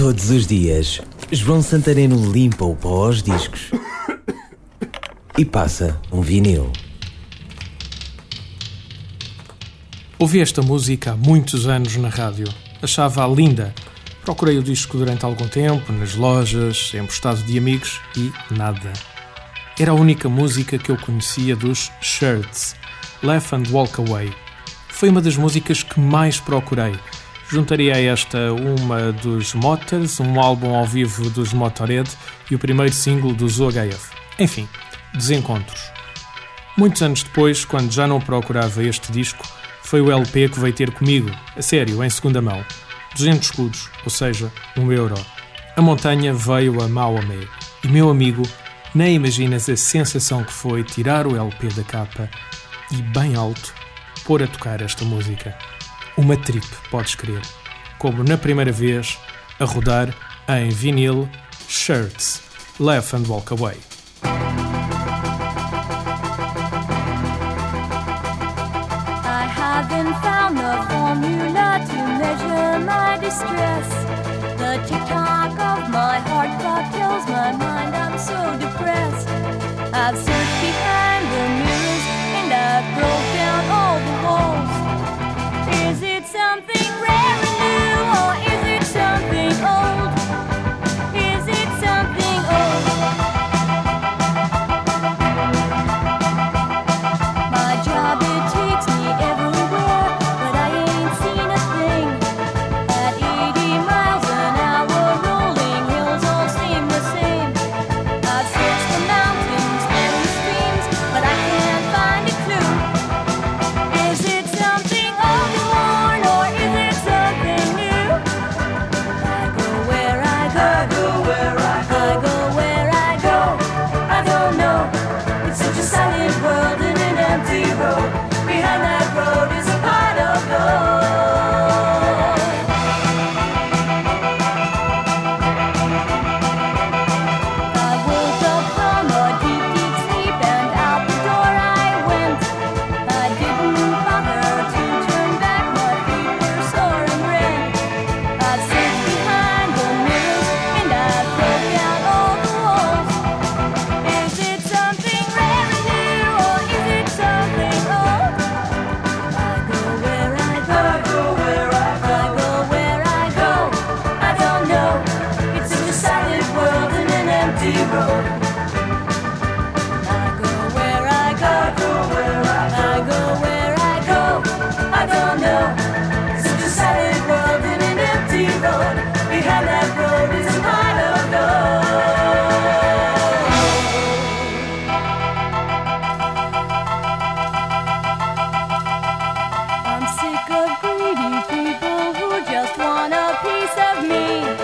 Todos os dias, João Santareno limpa o pó aos discos e passa um vinil. Ouvi esta música há muitos anos na rádio. Achava-a linda. Procurei o disco durante algum tempo, nas lojas, emprestado de amigos e nada. Era a única música que eu conhecia dos Shirts, Laugh and Walk Away. Foi uma das músicas que mais procurei. Juntaria a esta uma dos Motors, um álbum ao vivo dos Motorhead e o primeiro single dos UHF. Enfim, desencontros. Muitos anos depois, quando já não procurava este disco, foi o LP que veio ter comigo, a sério, em segunda mão. 200 escudos, ou seja, 1 euro. A montanha veio a Maomé e, meu amigo, nem imaginas a sensação que foi tirar o LP da capa e, bem alto, pôr a tocar esta música. Uma trip, podes crer. Como na primeira vez, a rodar em vinil Shirts, Laugh and Walk Away. I haven't found the formula to measure my distress. The tick tock of my heart clock my mind piece of me.